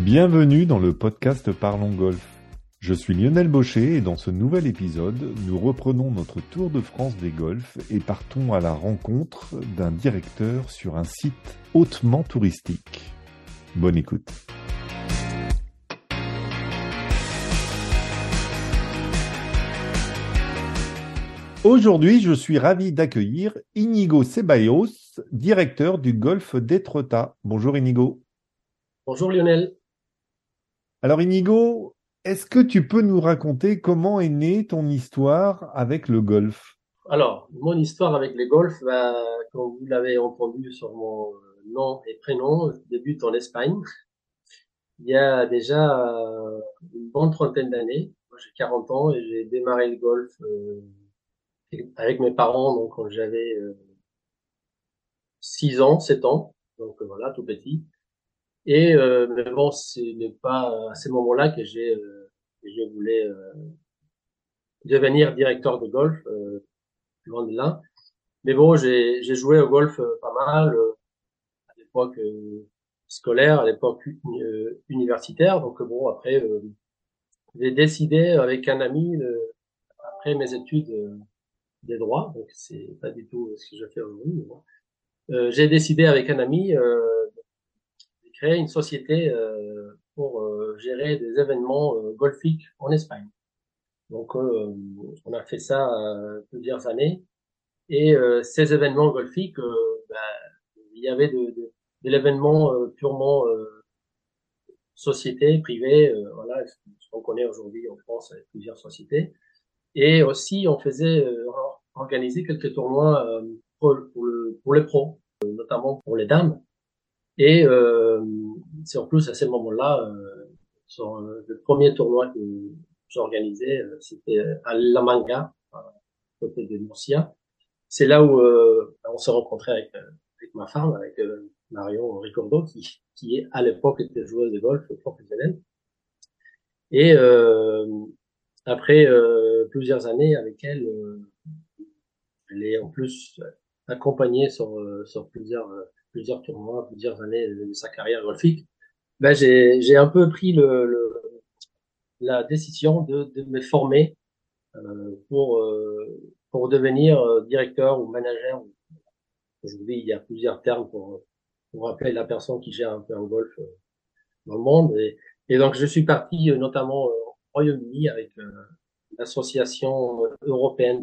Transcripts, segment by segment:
Bienvenue dans le podcast Parlons Golf. Je suis Lionel Baucher et dans ce nouvel épisode, nous reprenons notre tour de France des golfs et partons à la rencontre d'un directeur sur un site hautement touristique. Bonne écoute. Aujourd'hui, je suis ravi d'accueillir Inigo Ceballos, directeur du golf d'Etretat. Bonjour Inigo. Bonjour Lionel. Alors Inigo, est-ce que tu peux nous raconter comment est née ton histoire avec le golf? Alors, mon histoire avec le golf, bah, comme vous l'avez entendu sur mon nom et prénom, je débute en Espagne. Il y a déjà euh, une bonne trentaine d'années. J'ai 40 ans et j'ai démarré le golf euh, avec mes parents donc quand j'avais euh, 6 ans, 7 ans. Donc voilà, tout petit. Et euh, mais bon, ce n'est pas à ce moment-là que j'ai euh, je voulais euh, devenir directeur de golf, euh, loin de là. Mais bon, j'ai j'ai joué au golf euh, pas mal euh, à l'époque scolaire, à l'époque universitaire. Donc bon, après, j'ai décidé avec un ami après mes études des droits, donc c'est pas du tout ce que je fais aujourd'hui. Euh, j'ai décidé avec un ami euh, créer une société euh, pour euh, gérer des événements euh, golfiques en Espagne. Donc, on a fait ça plusieurs années. Et ces événements golfiques, bah, il y avait de, de, de l'événement purement société, privée, voilà, ce qu'on connaît aujourd'hui en France avec plusieurs sociétés. Et aussi, on faisait organiser quelques tournois pour, pour, le, pour les pros, notamment pour les dames. Et euh, c'est en plus à ce moment-là, euh, sur euh, le premier tournoi que j'organisais, euh, c'était à La Manga, à côté de Murcia. C'est là où euh, on s'est rencontré avec, avec ma femme, avec Marion Ricordo, qui, qui à l'époque était joueuse de golf professionnelle. Et après plusieurs années avec elle, elle est en plus accompagnée sur, sur plusieurs plusieurs tournois, plusieurs années de sa carrière golfique, ben j'ai, j'ai un peu pris le, la décision de, de me former euh, pour euh, pour devenir euh, directeur ou manager. Aujourd'hui, il y a plusieurs termes pour pour rappeler la personne qui gère un peu un golf dans le monde. Et, et donc, je suis parti notamment au Royaume-Uni avec l'association européenne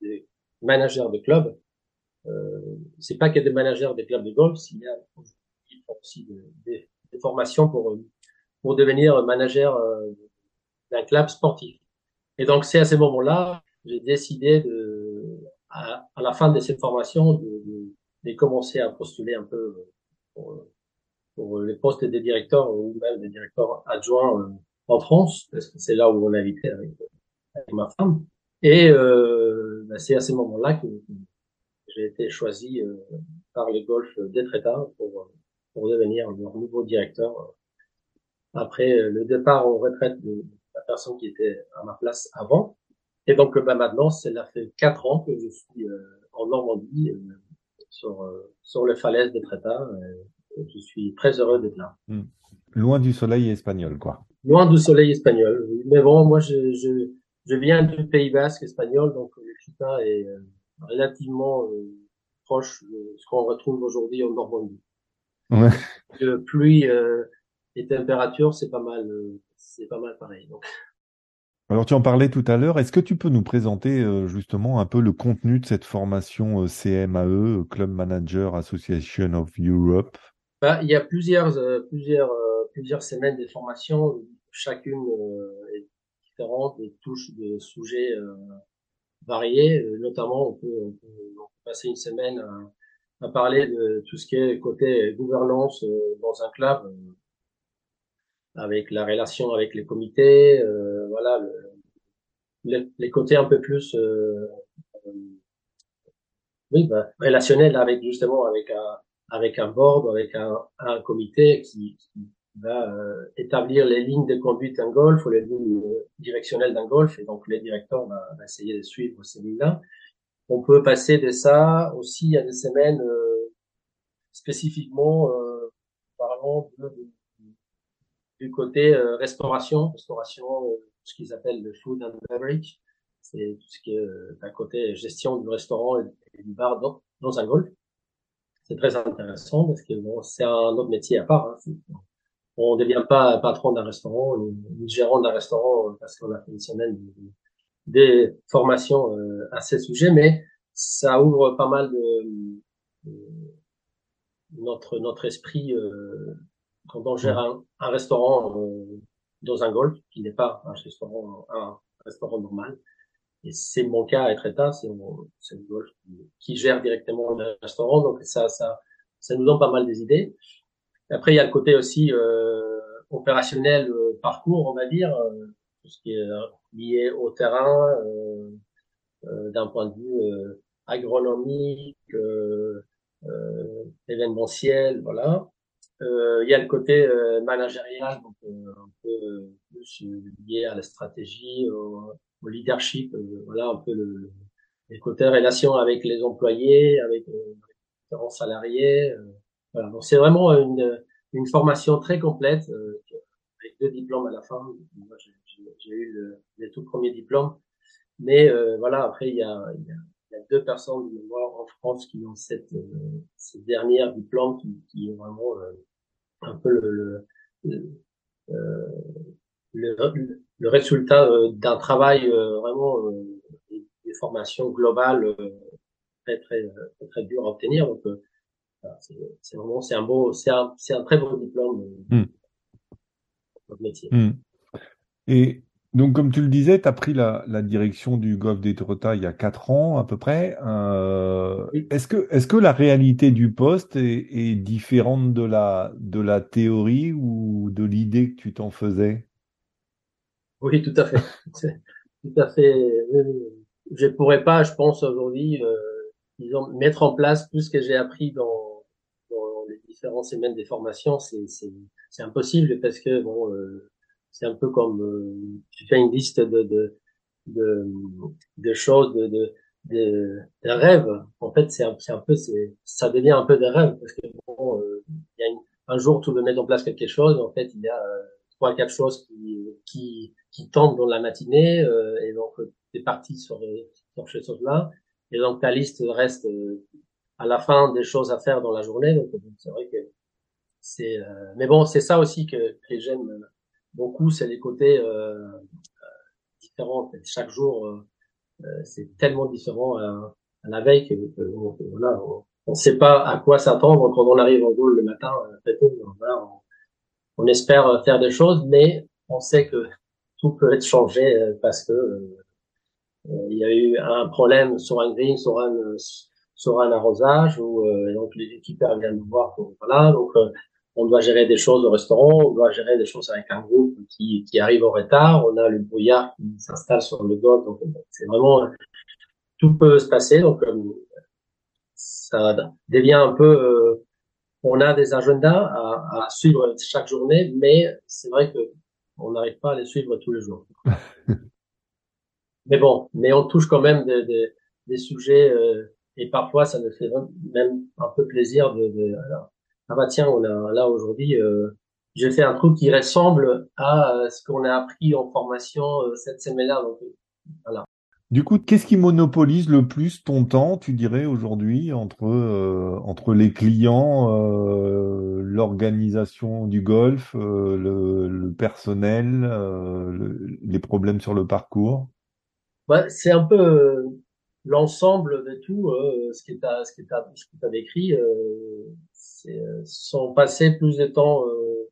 des managers de clubs euh, c'est pas qu'il y a des managers des clubs de golf, il y a aussi des, formations pour pour devenir manager euh, d'un club sportif. Et donc c'est à ce moment-là, j'ai décidé de à, à, la fin de cette formation de, de, de, commencer à postuler un peu pour, pour les postes des directeurs ou même des directeurs adjoints euh, en France, parce que c'est là où on a avec, avec ma femme. Et euh, ben c'est à ce moment-là que, j'ai été choisi euh, par les Golf d'Etretat pour, pour devenir leur nouveau directeur euh, après euh, le départ en retraite de la personne qui était à ma place avant. Et donc bah, maintenant, cela fait quatre ans que je suis en Normandie sur sur les falaises d'Etretat. Je suis très heureux d'être là. Hmm. Loin du soleil espagnol, quoi. Loin du soleil espagnol. Mais bon, moi, je, je, je viens du Pays Basque espagnol, donc le climat est relativement euh, proche de ce qu'on retrouve aujourd'hui en Normandie. Ouais. De pluie euh, et température, c'est pas mal, euh, c'est pas mal pareil. Donc. Alors tu en parlais tout à l'heure. Est-ce que tu peux nous présenter euh, justement un peu le contenu de cette formation euh, CMAE, Club Manager Association of Europe? Bah, Il y a plusieurs, euh, plusieurs, plusieurs semaines de formation. Chacune est différente et touche des sujets variés. Notamment, on peut, on peut, passer une semaine à, à, parler de tout ce qui est côté gouvernance dans un club avec la relation avec les comités, euh, voilà, le, le, les côtés un peu plus euh, euh, oui, bah, relationnels avec justement avec un avec un board, avec un, un comité qui, qui va euh, établir les lignes de conduite d'un golf ou les lignes directionnelles d'un golf, et donc les directeurs vont, essayer de suivre ces lignes-là. On peut passer de ça aussi à des semaines spécifiquement parlant de, de du côté restauration, restauration, ce qu'ils appellent le food and beverage, c'est tout ce qui est d'un côté gestion du restaurant et, du bar dans, dans un golf. C'est très intéressant parce que bon, c'est un autre métier à part. Hein. On ne devient pas patron d'un restaurant, ni gérant d'un restaurant parce qu'on a fait une semaine des formations à ces sujets, mais ça ouvre pas mal de, notre notre esprit euh, quand on gère un, un restaurant euh, dans un golf qui n'est pas un restaurant un restaurant normal. Et c'est mon cas à Etreta c'est c'est le golf qui, gère directement le restaurant. Donc ça ça ça nous donne pas mal des idées après il y a le côté aussi euh, opérationnel euh, parcours on va dire euh, tout ce qui est lié au terrain d'un point de vue agronomique, événementiel, voilà. Il y a le côté managérial, donc un peu plus lié à la stratégie, au, leadership, voilà un peu le, les côtés relations avec les employés, avec les différents salariés. Voilà. Donc c'est vraiment une, une formation très complète avec deux diplômes à la fin. Moi, j'ai eu le, les tout premiers diplômes, mais voilà après il y a, y a y a deux personnes de mémoire en France qui ont cette, euh, cette dernière diplôme qui, qui est vraiment euh, un peu le, le, euh, le, le résultat d'un travail vraiment des formations globales très très très, dur à obtenir. Donc c'est vraiment c'est un beau c'est un c'est un très beau diplôme mmh. métier. Mmh. Et donc, comme tu le disais, tu as pris la, la, direction du Golfe des il y a quatre ans à peu près. Euh, Est-ce que, est que la réalité du poste est, est, différente de la, de la théorie ou de l'idée que tu t'en faisais? Oui, tout à fait. tout à fait. Je pourrais pas, je pense aujourd'hui, euh, disons, mettre en place tout ce que j'ai appris dans, les différentes semaines des formations. C'est impossible parce que bon. Euh, c'est un peu comme euh, tu fais une liste de de de, de choses, de, de, de, rêves. En fait, c'est un, un, peu, ça devient un peu des rêves parce que bon, euh, il y a une, un jour tu veux mettre en place quelque chose, en fait, il y a euh, trois quatre choses qui qui qui tentent dans la matinée euh, et donc tu es parti sur sur ces choses-là et donc ta liste reste à la fin des choses à faire dans la journée. Donc c'est vrai que c'est mais bon, c'est ça aussi que, que j'aime beaucoup, c'est les côtés euh, euh différents. Chaque jour, euh, euh, c'est tellement différent à, la veille que, voilà, on ne sait pas à quoi s'attendre quand on arrive en goal le matin. On, on, espère faire des choses, mais on sait que tout peut être changé parce que il y a eu un problème sur un green, sur un sur un arrosage, ou donc les équipeurs viennent nous voir. voilà, donc on doit gérer des choses au restaurant, on doit gérer des choses avec un groupe qui, qui arrive en retard, on a le brouillard qui s'installe sur le golf, donc c'est vraiment tout peut se passer, donc euh, ça devient un peu, euh, on a des agendas à, à, suivre chaque journée, mais c'est vrai que on n'arrive pas à les suivre tous les jours. mais bon, mais on touche quand même des, des, des sujets euh, et parfois ça nous fait même un peu plaisir de, de ah bah tiens, on a là aujourd'hui, euh, j'ai fait un truc qui ressemble à euh, ce qu'on a appris en formation euh, cette semaine-là. Donc voilà. Du coup, qu'est-ce qui monopolise le plus ton temps, tu dirais aujourd'hui, entre entre les clients, l'organisation du golf, le, le, personnel, les problèmes sur le parcours? Ouais, C'est un peu l'ensemble de tout ce qui est ce qui est ce que tu as décrit. Euh, sont passés plus de temps euh,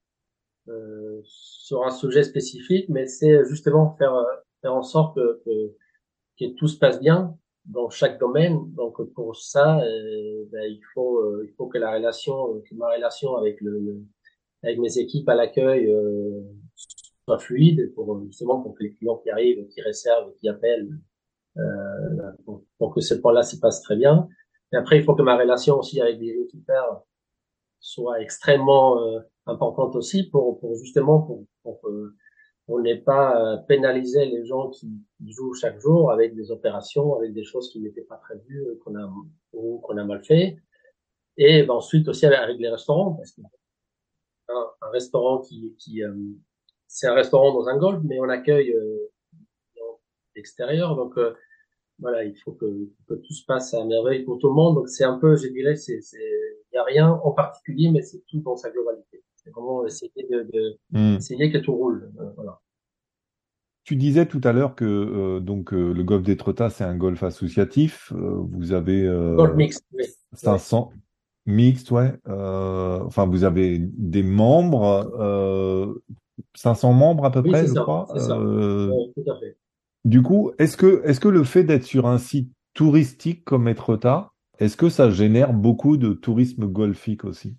euh, sur un sujet spécifique, mais c'est justement faire faire en sorte que, que, tout se passe bien dans chaque domaine. Donc pour ça, ben, il faut il faut que la relation, que ma relation avec le, avec mes équipes à l'accueil soit fluide pour justement pour que les clients qui arrivent, qui réservent, qui appellent, euh, que ce point-là se passe très bien. Et après, il faut que ma relation aussi avec les équipes soit extrêmement euh, importante aussi pour, pour justement pour, pour on n'ait pas euh, pénalisé les gens qui, jouent chaque jour avec des opérations, avec des choses qui n'étaient pas prévues, euh, qu'on a ou qu'on a mal fait. Et ben, ensuite aussi avec les restaurants, parce que un, restaurant qui, qui c'est un restaurant dans un golf, mais on accueille euh, l'extérieur. Donc euh, voilà, il faut que, que, tout se passe à merveille pour tout le monde. Donc c'est un peu, je dirais, c'est il y a rien en particulier, mais c'est tout dans sa globalité. C'est vraiment essayer de, de hmm. essayer que tout roule. Euh, voilà. Tu disais tout à l'heure que euh, donc le golf d'Étretat c'est un golf associatif. vous avez golf mixte, oui. 500 mixte, ouais. enfin, vous avez des membres. 500 membres à peu près, je crois. Euh, tout à fait. Du coup, est-ce que, est-ce que le fait d'être sur un site touristique comme Etretat, est-ce que ça génère beaucoup de tourisme golfique aussi?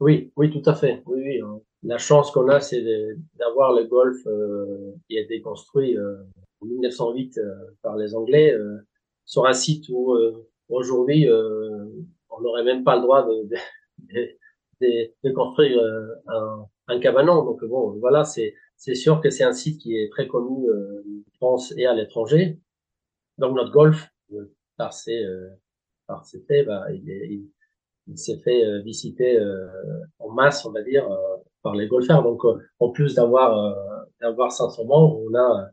Oui, oui, tout à fait. Oui, oui. Hein. La chance qu'on a, c'est d'avoir le golf euh, qui a été construit euh, en 1908 par les Anglais sur un site où aujourd'hui on n'aurait même pas le droit de, de, de construire un, un cabanon. Donc bon, voilà, c'est c'est sûr que c'est un site qui est très connu euh, en France et à l'étranger. Donc notre golf, euh, par ses euh, par ses faits, bah, il, il, s'est fait euh, visiter euh, en masse, on va dire, par les golfeurs. Donc en plus d'avoir d'avoir 500 membres, on a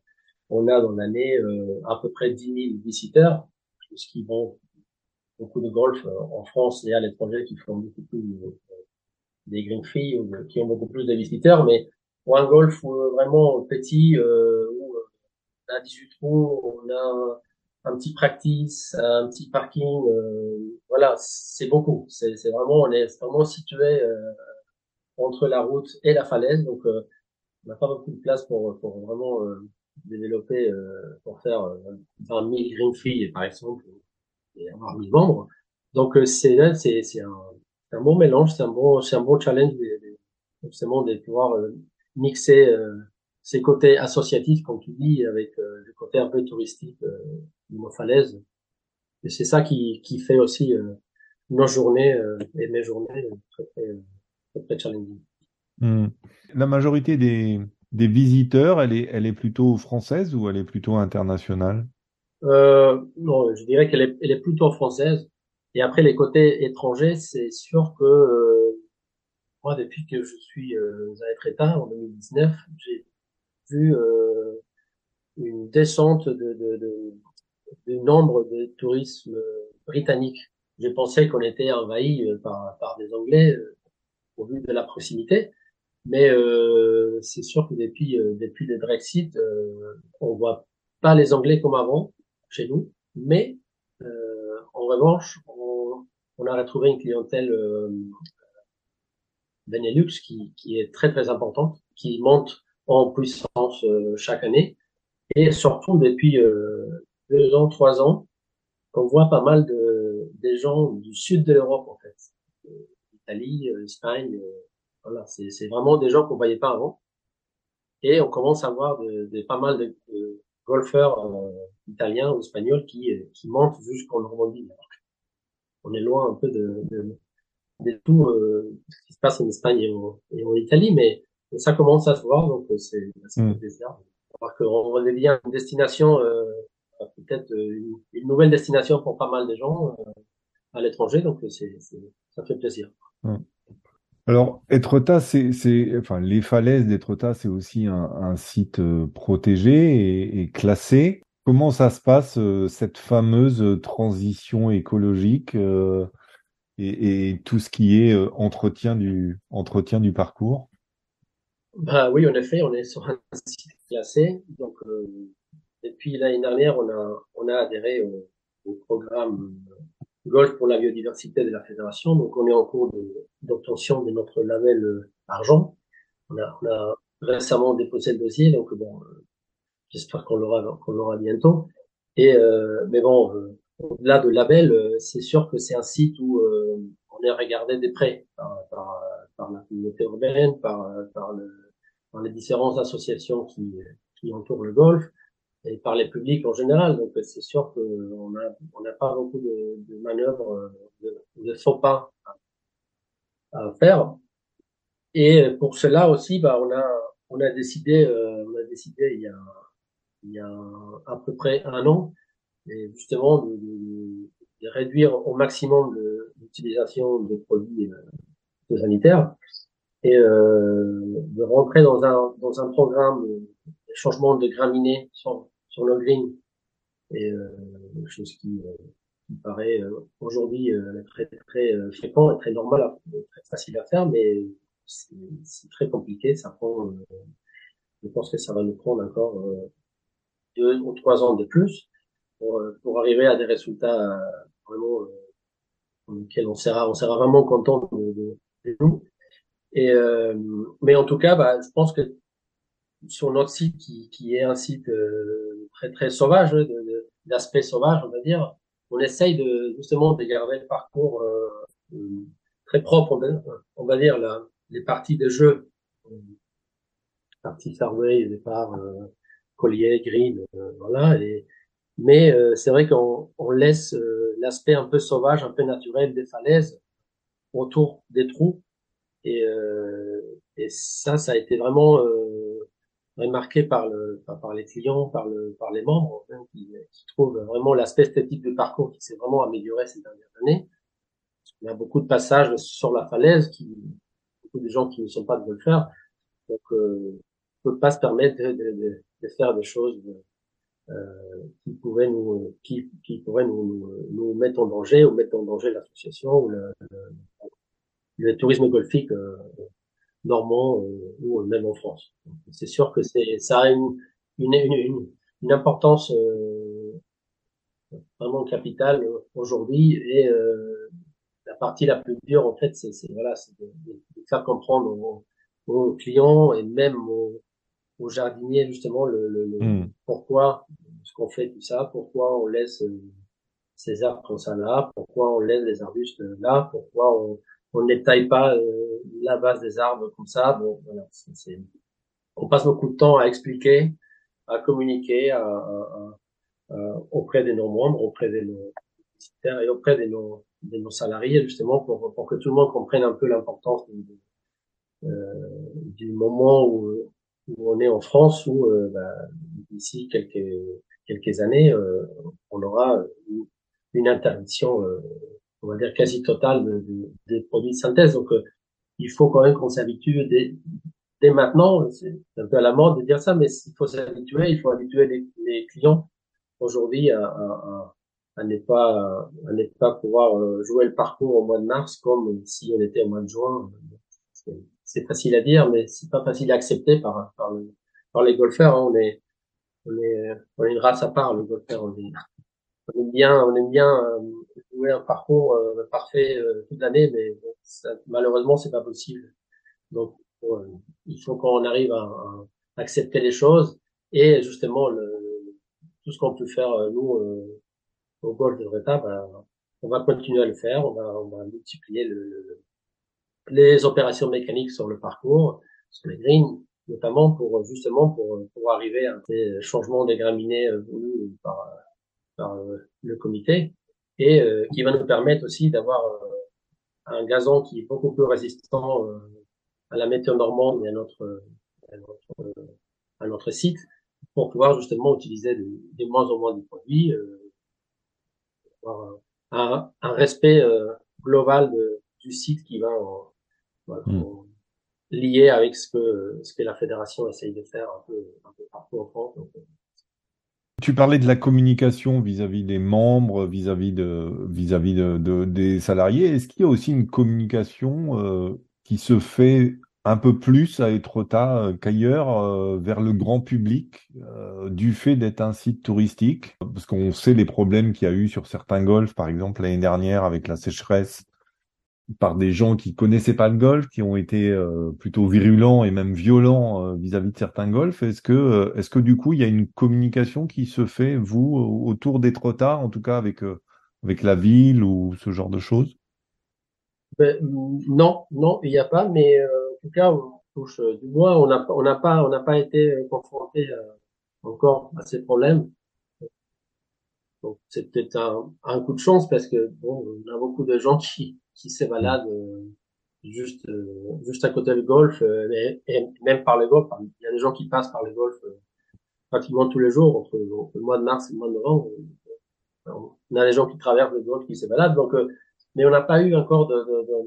on a dans l'année à peu près 10 000 visiteurs, ce qui vont beaucoup de golf en France et à l'étranger qui font beaucoup plus des green fees qui ont beaucoup plus de visiteurs, mais pour un golf vraiment petit, euh, où on a 18 trous, on a un petit practice, un petit parking, euh, voilà, c'est beaucoup. C'est vraiment, on est vraiment situé euh, entre la route et la falaise, donc euh, on n'a pas beaucoup de place pour, pour vraiment développer, pour faire 20 000 green fees, par exemple, et avoir 1000 membres. Donc c'est c'est un c'est un bon mélange, c'est un bon, c'est un bon challenge justement de pouvoir euh, mixer euh, ces côtés associatifs, comme tu dis, avec euh, le côté un peu touristique euh, de nos falaises. Et c'est ça qui, qui fait aussi nos journées et mes journées très, très, très, challenging. Hmm. La majorité des, des visiteurs, elle est, elle est plutôt française ou elle est plutôt internationale? Euh, Non, je dirais qu'elle est, elle est plutôt française. Et après, les côtés étrangers, c'est sûr que moi, depuis que je suis euh, à Etretat en 2019, j'ai vu euh, une descente de, de, de, du nombre de tourisme britanniques. J'ai pensé qu'on était envahi euh, par, par des Anglais au vu de la proximité. Mais euh, c'est sûr que depuis, depuis le Brexit, on voit pas les Anglais comme avant chez nous, mais en revanche, on a retrouvé une clientèle euh, Benelux qui, qui, est très très importante, qui monte en puissance euh, chaque année, et surtout depuis euh, deux ans, trois ans, on voit pas mal de des gens du sud de l'Europe en fait, Italie, Espagne, voilà, c'est vraiment des gens qu'on voyait pas avant, et on commence à voir de, pas mal de, golfeurs italiens ou espagnols qui qui montent jusqu'en Normandie. On est loin un peu de, de, tout euh, ce qui se passe en Espagne et en, Italie, mais, ça commence à se voir, donc euh, c'est assez mm. plaisir. Alors qu'on redevient une destination, euh, peut-être une, nouvelle destination pour pas mal de gens à l'étranger, donc c'est, ça fait plaisir. Mm. Alors, Etretat, c'est, enfin, les falaises d'Etretat, c'est aussi un, site protégé et, classé. Comment ça se passe, euh, cette fameuse euh, transition écologique euh, et, tout ce qui est entretien du, entretien du parcours? Bah oui, en effet, on est sur un site classé. Donc, depuis l'année dernière, on a, on a adhéré au, programme Golf pour la biodiversité de la fédération. Donc, on est en cours d'obtention de, notre label argent. On a, récemment déposé le dossier. Donc, bon, J'espère qu'on l'aura qu'on l'aura bientôt. Et euh, mais bon, euh, au-delà de label, euh, c'est sûr que c'est un site où on est regardé de près par, la communauté urbaine, par, le, les différentes associations qui, entourent le golf et par les publics en général. Donc c'est sûr qu'on n'a pas beaucoup de, manœuvres, de, de faux pas à, faire. Et pour cela aussi, bah on a décidé on a décidé il y a à peu près un an, justement de, de, réduire au maximum l'utilisation de produits euh, sanitaires. et de rentrer dans un dans un programme de changement de graminées sur sur le green et chose qui, qui paraît aujourd'hui très très fréquent et très normal, très facile à faire, mais c'est très compliqué. Ça prend, je pense que ça va nous prendre encore deux ou trois ans de plus pour, pour arriver à des résultats vraiment lesquels on sera on sera vraiment content de, de, nous. Et euh, mais en tout cas, bah, je pense que sur notre site qui, qui est un site euh, très très sauvage, d'aspect sauvage, on va dire, on essaye de justement de garder le parcours euh, très propre, on va, on va dire là, les parties de jeu, partie Farway, départ, collier, green, voilà. Et, mais c'est vrai qu'on on laisse l'aspect un peu sauvage, un peu naturel des falaises autour des trous. Et, euh, et ça, ça a été vraiment euh, remarqué par, le, par les clients, par, le, par les membres, qui, trouvent vraiment l'aspect esthétique du parcours qui s'est vraiment amélioré ces dernières années. Il y a beaucoup de passages sur la falaise, qui, beaucoup de gens qui ne sont pas de golfeurs, donc euh, ne peuvent pas se permettre de, de, de, faire des choses euh, qui pourraient nous qui, qui pourraient nous, nous, mettre en danger ou mettre en danger l'association ou le, le, tourisme golfique euh, normand euh, ou même en France. C'est sûr que c'est ça a une une, une, une importance vraiment capitale aujourd'hui et la partie la plus dure en fait c'est voilà c'est de, de, faire comprendre aux, aux, clients et même aux, aux jardiniers justement le, le, le hmm. pourquoi ce qu'on fait tout ça, pourquoi on laisse euh, ces arbres comme ça là, pourquoi on laisse les arbustes là, pourquoi on, on ne taille pas euh, la base des arbres comme ça. Bon, voilà, c'est, on passe beaucoup de temps à expliquer, à communiquer à, à, à, auprès de nos membres, auprès de nos et auprès de nos, de nos salariés justement pour, pour que tout le monde comprenne un peu l'importance euh, du moment où, où on est en France, où euh, bah, d'ici quelques quelques années, euh, on aura une, interdiction, euh, on va dire quasi totale de, de, des produits de synthèse. Donc, il faut quand même qu'on s'habitue dès, dès maintenant. C'est un peu à la mode de dire ça, mais il faut s'habituer. Il faut habituer les, les clients aujourd'hui à, à, à, ne pas à ne pas pouvoir jouer le parcours au mois de mars comme si on était au mois de juin c'est facile à dire, mais c'est pas facile à accepter par, par, par les golfeurs. Hein. On est, on est, on est une race à part, le golfeur. On, est, on aime bien, on aime bien euh, jouer un parcours euh, parfait euh, toute l'année, mais ça, malheureusement, c'est pas possible. Donc, il faut qu'on arrive à, à, accepter les choses et justement le, tout ce qu'on peut faire nous au golf de Reta, ben, on va continuer à le faire, on va, on va multiplier le, le les opérations mécaniques sur le parcours, sur les greens, notamment pour justement pour, pour arriver à des changements des graminées euh, voulus par, par euh, le comité. Et euh, qui va nous permettre aussi d'avoir un gazon qui est beaucoup plus résistant à la météo normande et à notre, à notre, à notre site pour pouvoir justement utiliser de, moins en moins de produits, avoir un, un, respect global de, du site qui va en, Hmm. lié avec ce que, ce que la fédération essaye de faire un peu, un peu partout en France. Euh. tu parlais de la communication vis-à-vis des membres, vis-à-vis de, vis-à-vis de, de, des salariés. Est-ce qu'il y a aussi une communication euh, qui se fait un peu plus à Etretat euh, qu'ailleurs euh, vers le grand public euh, du fait d'être un site touristique? Parce qu'on sait les problèmes qu'il y a eu sur certains golfs, par exemple l'année dernière avec la sécheresse par des gens qui connaissaient pas le golf, qui ont été euh, plutôt virulents et même violents euh, vis-à-vis de certains golfs. Est-ce que, euh, est-ce que du coup, il y a une communication qui se fait, vous, autour des trottards, en tout cas avec avec la ville ou ce genre de choses? Ben, Non, non, il n'y a pas. Mais en tout cas, on touche du bois. On n'a on n'a pas on n'a pas été confronté encore à ces problèmes. Donc c'est peut-être un, un coup de chance parce que bon, on a beaucoup de gens qui qui s'évalade euh, juste euh, juste à côté du golf euh, et, même par le golf. Il y a des gens qui passent par le golf pratiquement tous les jours entre, le mois de mars et le mois de novembre. On a des gens qui traversent le golf qui s'évaladent. Donc, mais on n'a pas eu encore de, de, de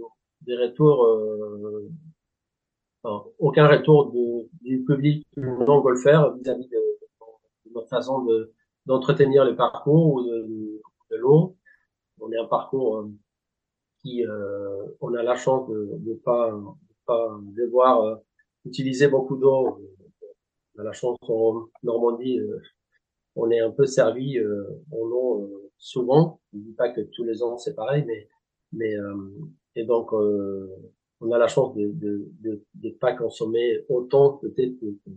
des retours aucun retour de, du public non golfeur vis-à-vis de, notre façon de d'entretenir le parcours ou de, de l'eau. On est un parcours euh, qui, euh, on a la chance de ne pas, pas devoir euh, utiliser beaucoup d'eau. On a la chance en Normandie, on est un peu servi en eau souvent. Je ne dis pas que tous les ans c'est pareil, mais mais et donc on a la chance de de, de, de pas consommer autant peut-être que,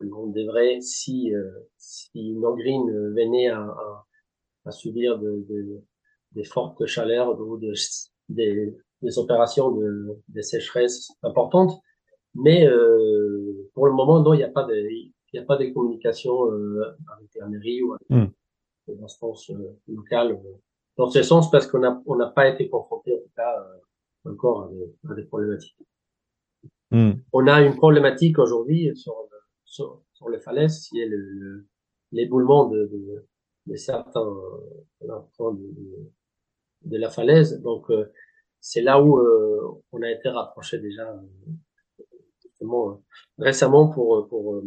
l'on devrait si si green venait à, à, à subir de, de, des fortes chaleurs ou de, des, des opérations de, de sécheresse importantes. Mais euh, pour le moment, non, il n'y a pas de, il a pas de communication euh, avec la mairie ou avec mm. les instances euh, locales euh, dans ce sens parce qu'on n'a on n'a pas été confronté en tout cas euh, encore à des, à des problématiques. Mm. On a une problématique aujourd'hui sur, sur, sur les falaises, qui est l'éboulement de, de, de certains de, de la falaise. Donc euh, c'est là où euh, on a été rapproché déjà euh, justement récemment pour pour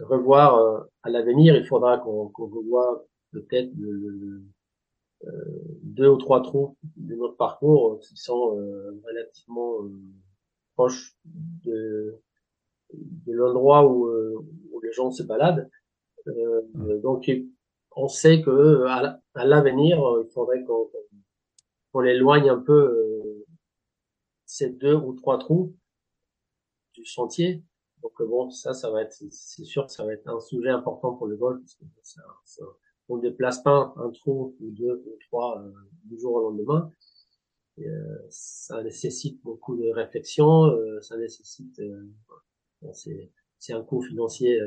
revoir à l'avenir. Il faudra qu'on qu'on revoie peut-être le, deux ou trois trous de notre parcours qui sont relativement proches de, de l'endroit où, où les gens se baladent. Euh, donc, on sait que à l'avenir, il faudrait qu'on on éloigne un peu euh, ces deux ou trois trous du sentier. Donc euh, bon, ça, ça va être, c'est sûr que ça va être un sujet important pour le. Parce que on ne déplace pas un trou ou deux ou trois euh, du jour au lendemain. Euh, ça nécessite beaucoup de réflexion. ça nécessite, c'est un coût financier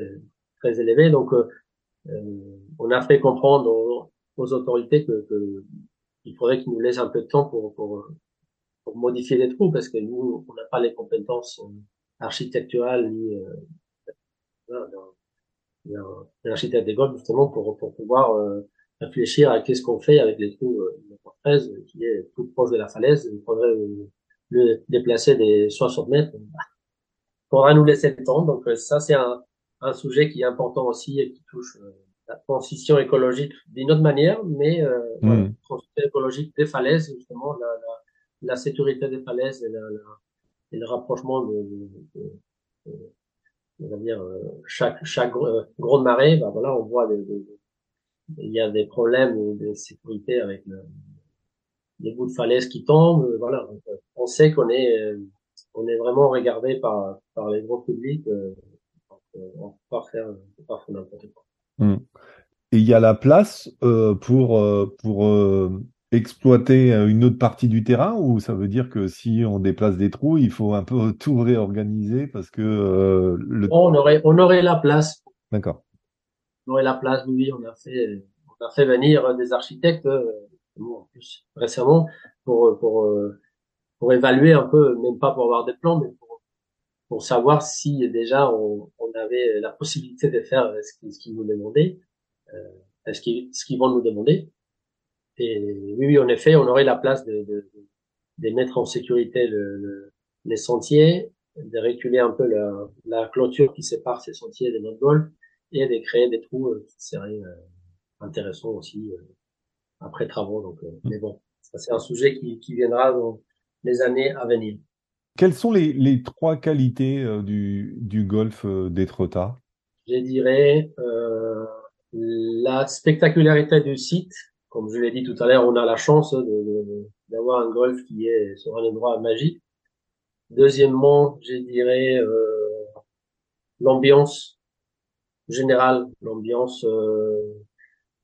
très élevé. Donc, on a fait comprendre aux, aux autorités que, que il faudrait qu'ils nous laissent un peu de temps pour, pour, pour modifier les trous parce que nous, on n'a pas les compétences euh, architecturales ni euh, d'un architecte des golfs justement pour, pour pouvoir euh, réfléchir à qu'est-ce qu'on fait avec les trous euh, de 13 qui est tout proche de la falaise. Il faudrait euh, le déplacer des 60 mètres. Il faudra nous laisser le temps. Donc ça, c'est un, un sujet qui est important aussi et qui touche la transition écologique d'une autre manière, mais euh, mmh. transition écologique des falaises, justement, la, la, la sécurité des falaises et, la, et le rapprochement de, de, de, de on va dire, euh, chaque, chaque euh, grande marée, bah voilà, on voit il y a des problèmes de sécurité avec le, les bouts de falaises qui tombent, euh, voilà. on sait qu'on est, on est vraiment regardé par, par les gros publics, donc, on peut pas faire, on peut pas faire n'importe quoi. Mmh. Et il y a la place euh, pour, euh, pour euh, exploiter une autre partie du terrain ou ça veut dire que si on déplace des trous, il faut un peu tout réorganiser parce que le... on aurait on aurait la place. D'accord. On aurait la place, oui, on a fait on a fait venir des architectes en plus récemment pour pour pour évaluer un peu, même pas pour avoir des plans, mais pour savoir si déjà on, on avait la possibilité de faire ce qu'ils nous demandaient, euh, ce qu'ils qu'ils vont nous demander. Et oui, oui, en effet, on aurait la place de, de, de mettre en sécurité le, le, les sentiers, de reculer un peu la, la, clôture qui sépare ces sentiers de notre golf et de créer des trous euh, qui seraient euh, intéressants aussi euh, après travaux. Donc, euh, mais bon, ça c'est un sujet qui, qui viendra dans les années à venir. Quelles sont les, les trois qualités euh, du, du golf euh, Je dirais euh, la spectacularité du site. Comme je l'ai dit tout à l'heure, on a la chance d'avoir un golf qui est sur un endroit magique. Deuxièmement, je dirais euh, l'ambiance générale, l'ambiance euh,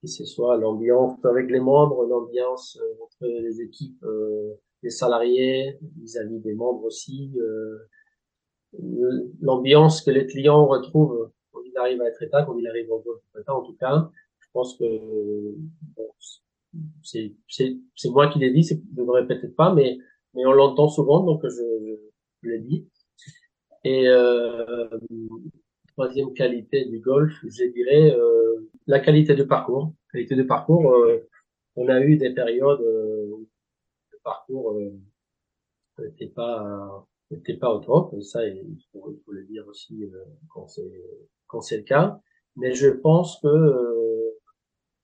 que ce soit l'ambiance avec les membres, l'ambiance entre les équipes des salariés, vis-à-vis des membres aussi, euh, l'ambiance que les clients retrouvent quand ils arrivent à être état, quand ils arrivent au état en tout cas. Je pense que bon, c'est c'est moi qui l'ai dit, je ne répète pas, mais mais on l'entend souvent, donc je, je, l'ai dit. Et euh, troisième qualité du golf, je dirais euh, la qualité de parcours. Qualité de parcours, euh, on a eu des périodes euh, parcours n'était euh, pas n'était pas au top. Ça, il faut, il faut le dire aussi euh, quand c'est quand c'est le cas. Mais je pense que euh,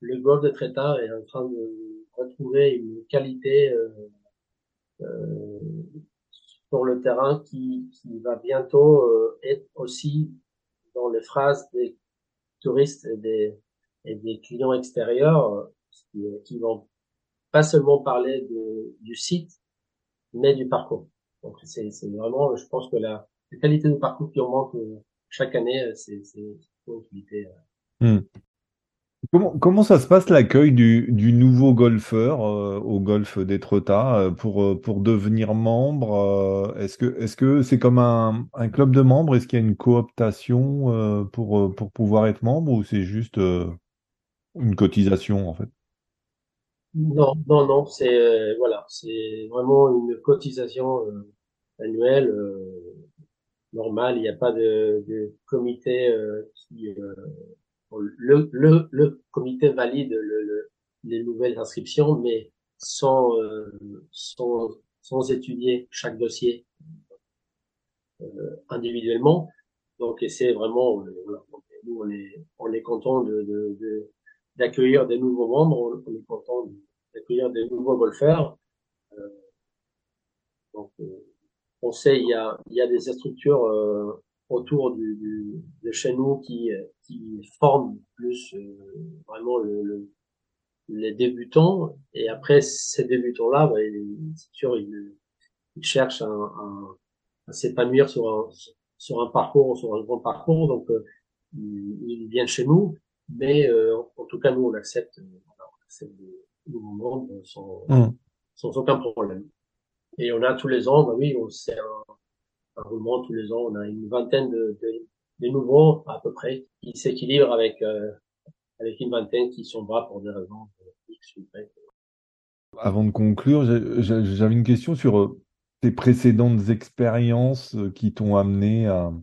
le golf de Trétard est en train de retrouver une qualité euh, euh, sur le terrain qui, qui va bientôt euh, être aussi dans les phrases des touristes et des, et des clients extérieurs qui vont pas seulement parler de, du site, mais du parcours. Donc c'est vraiment, je pense que la, qualité du parcours qui augmente chaque année, c'est une utilité. Hmm. Comment, comment ça se passe l'accueil du, nouveau golfeur euh, au golf d'Étretat euh, pour, euh, pour devenir membre Est-ce que est-ce que c'est comme un, un club de membres? Est-ce qu'il y a une cooptation pour, pour pouvoir être membre ou c'est juste une cotisation en fait? Non, non, non, c'est voilà, c'est vraiment une cotisation annuelle normale. Il n'y a pas de, de comité qui le, le, le comité valide le, les nouvelles inscriptions, mais sans, euh, sans, sans, étudier chaque dossier euh, individuellement. Donc, c'est vraiment, euh, nous, on est, on est content de, de, d'accueillir des nouveaux membres, on est content d'accueillir des nouveaux golfeurs. Euh, donc, on sait, il y a, il y a des structures autour du, du, de chez nous qui, qui forment plus euh, vraiment le, le, les débutants. Et après ces débutants-là, bah, c'est sûr, ils, ils cherchent à, à, à s'épanouir sur un, sur un parcours, sur un grand parcours. Donc, euh, ils, viennent chez nous. Mais euh, en tout cas, nous, on accepte, on accepte nouveaux membres sans, mmh. sans aucun problème. Et on a tous les ans, bah oui, on sait un, un roulement tous les ans. On a une vingtaine de, de, de nouveaux à peu près qui s'équilibrent avec euh, avec une vingtaine qui sont bas pour des raisons X ou Y. Avant de conclure, j'avais une question sur euh, tes précédentes expériences euh, qui t'ont amené à,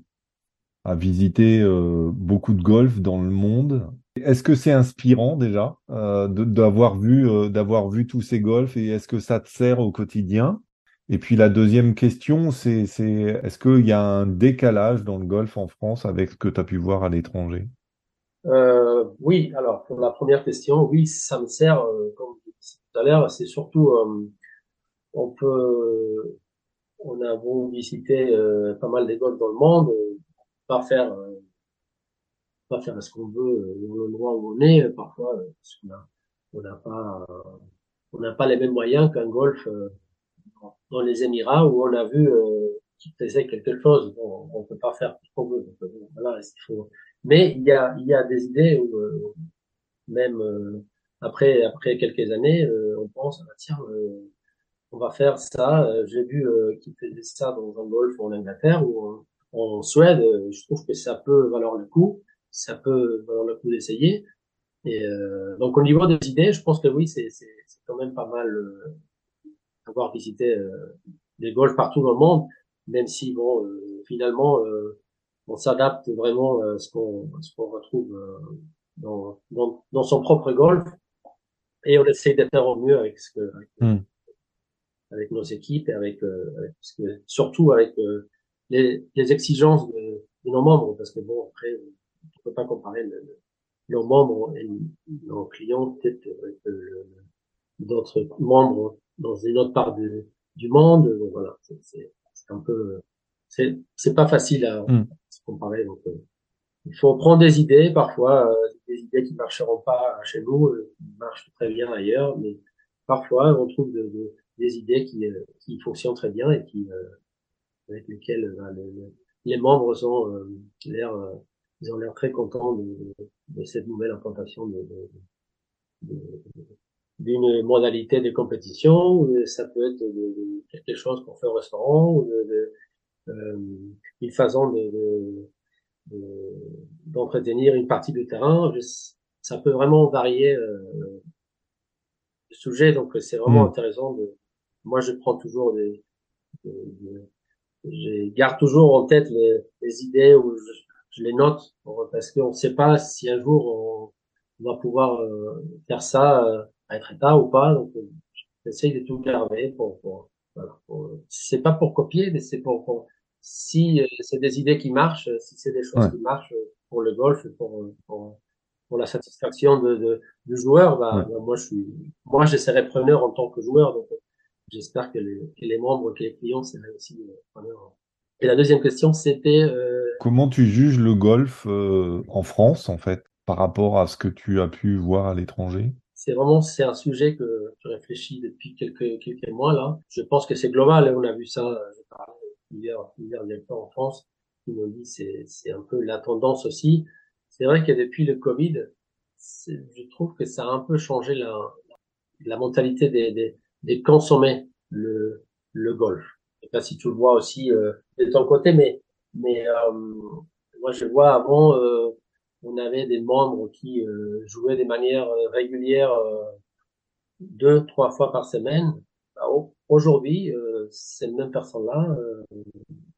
à visiter euh, beaucoup de golf dans le monde. Est-ce que c'est inspirant déjà euh, d'avoir vu euh, d'avoir vu tous ces golfs et est-ce que ça te sert au quotidien? Et puis la deuxième question, c'est c'est est-ce qu'il y a un décalage dans le golf en France avec ce que tu as pu voir à l'étranger? Euh, Oui, alors pour la première question, oui, ça me sert, euh, comme je disais tout à l'heure, c'est surtout, euh, on peut, on a euh, pas mal des golfs dans le monde, pas faire, pas faire ce qu'on veut dans l'endroit où on est, parfois, parce qu'on on n'a pas, on n'a pas les mêmes moyens qu'un golf dans les Émirats où on a vu euh, qu'il faisait quelque chose. Bon, on peut pas faire ce qu'on veut. voilà. Mais il y a, il y a des idées où euh, même euh, après après quelques années, euh, on pense ah, tiens, on va faire ça. J'ai vu qu'il faisait ça dans un golf en Angleterre en, Suède. je trouve que ça peut valoir le coup. Ça peut valoir le coup d'essayer. Et donc au niveau des idées, je pense que oui, c'est c'est quand même pas mal avoir visité euh, des golfs partout dans le monde, même si bon, euh, finalement, euh, on s'adapte vraiment à ce qu'on ce qu'on retrouve dans, dans, dans son propre golf et on essaye de faire au mieux avec ce que avec, mm. avec nos équipes et avec, avec ce que, surtout avec les, les, exigences de, de, nos membres parce que bon après on peut pas comparer le, nos membres et nos clients peut-être avec d'autres membres dans une autre part de, du monde. Donc voilà, c'est un peu, c'est c'est pas facile à mm. se comparer. Donc euh, il faut prendre des idées parfois, euh, des idées qui marcheront pas chez nous, euh, qui marchent très bien ailleurs, mais parfois on trouve de, de, des idées qui qui fonctionnent très bien et qui avec lesquelles les membres ont l'air ils ont l'air très contents de, de, cette nouvelle implantation de, de, d'une modalité de compétition, ou ça peut être de, quelque chose qu'on fait au restaurant, ou de, euh, une façon de, d'entretenir une partie du terrain. ça peut vraiment varier euh, le sujet, donc c'est vraiment mm. intéressant. De, moi, je prends toujours des, je garde toujours en tête les, idées ou je, les note parce qu'on ne sait pas si un jour on, va pouvoir euh, faire ça euh, être état ou pas. Donc, j'essaye de tout garder pour, pour, Voilà. C'est pas pour copier, mais c'est pour, si euh, c'est des idées qui marchent, si c'est des choses qui marchent pour le golf, pour, pour, pour la satisfaction de, de, du joueur, bah, bah, moi je suis, moi je serai preneur en tant que joueur, donc j'espère que les, que les membres, que les clients seraient aussi euh, preneurs. Et la deuxième question, c'était euh... comment tu juges le golf euh, en France en fait par rapport à ce que tu as pu voir à l'étranger? C'est vraiment c'est un sujet que je réfléchis depuis quelques quelques mois là. Je pense que c'est global. On a vu ça plusieurs plusieurs directeurs en France qui m'ont dit c'est c'est un peu la tendance aussi. C'est vrai que depuis le Covid, je trouve que ça a un peu changé la la mentalité des des, des consommer le le golf. Je sais pas si tu le vois aussi euh, de ton côté, mais mais euh, moi je vois avant euh, on avait des membres qui euh, jouaient de manière euh, régulière euh, deux, trois fois par semaine. Bah, aujourd'hui, ces mêmes personnes-là,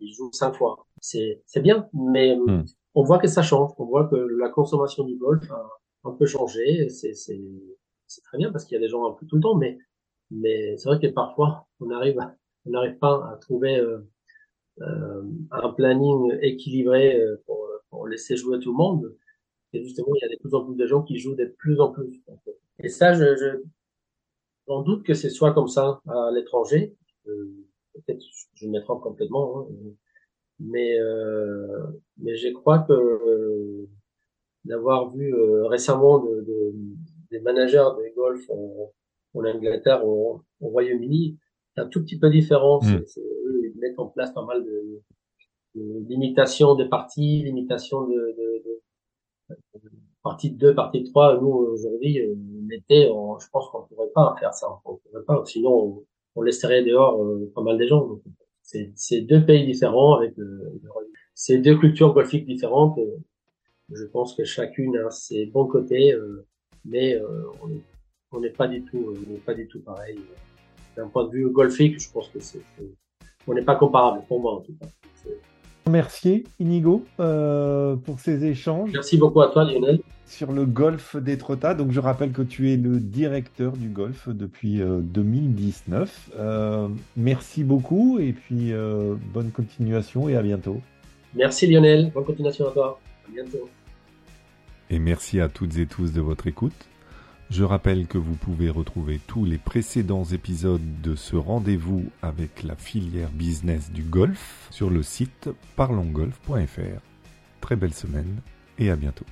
ils jouent cinq fois. C'est bien, mais hmm. on voit que ça change. On voit que la consommation du golf a un peu changé. C'est très bien parce qu'il y a des gens un peu tout le temps, mais mais c'est vrai que parfois on arrive on n'arrive pas à trouver euh, un planning équilibré pour, pour laisser jouer tout le monde. Et justement, il y a de plus en plus de gens qui jouent de plus en plus. Et ça, je, je j'en doute que ce soit comme ça à l'étranger. Euh, peut-être je me trompe complètement, hein, mais euh, mais je crois que euh, d'avoir vu euh, récemment de, de, des managers de golf en, Angleterre, au, au Royaume-Uni, c'est un tout petit peu différent. Mm. eux, ils mettent en place pas mal de, de limitation des parties, limitation de, de, de partie 2, partie 3, nous, aujourd'hui, l'été, je pense qu'on pourrait pas faire ça. On pourrait pas, sinon, on, on laisserait dehors euh, pas mal de gens. C'est deux pays différents avec euh, ces deux cultures golfiques différentes. Euh, je pense que chacune a ses bons côtés, mais on n'est pas du tout, on n'est pas du tout pareil. D'un point de vue golfique, je pense que c'est, on n'est pas comparable pour moi en tout cas. Merci Inigo euh, pour ces échanges. Merci beaucoup à toi Lionel. Sur le golf d'Étretat, donc je rappelle que tu es le directeur du golf depuis 2019. Euh, euh, merci beaucoup et puis bonne continuation et à bientôt. Merci Lionel, bonne continuation à toi. À bientôt. Et merci à toutes et tous de votre écoute. Je rappelle que vous pouvez retrouver tous les précédents épisodes de ce rendez-vous avec la filière business du golf sur le site parlongolf.fr. Très belle semaine et à bientôt.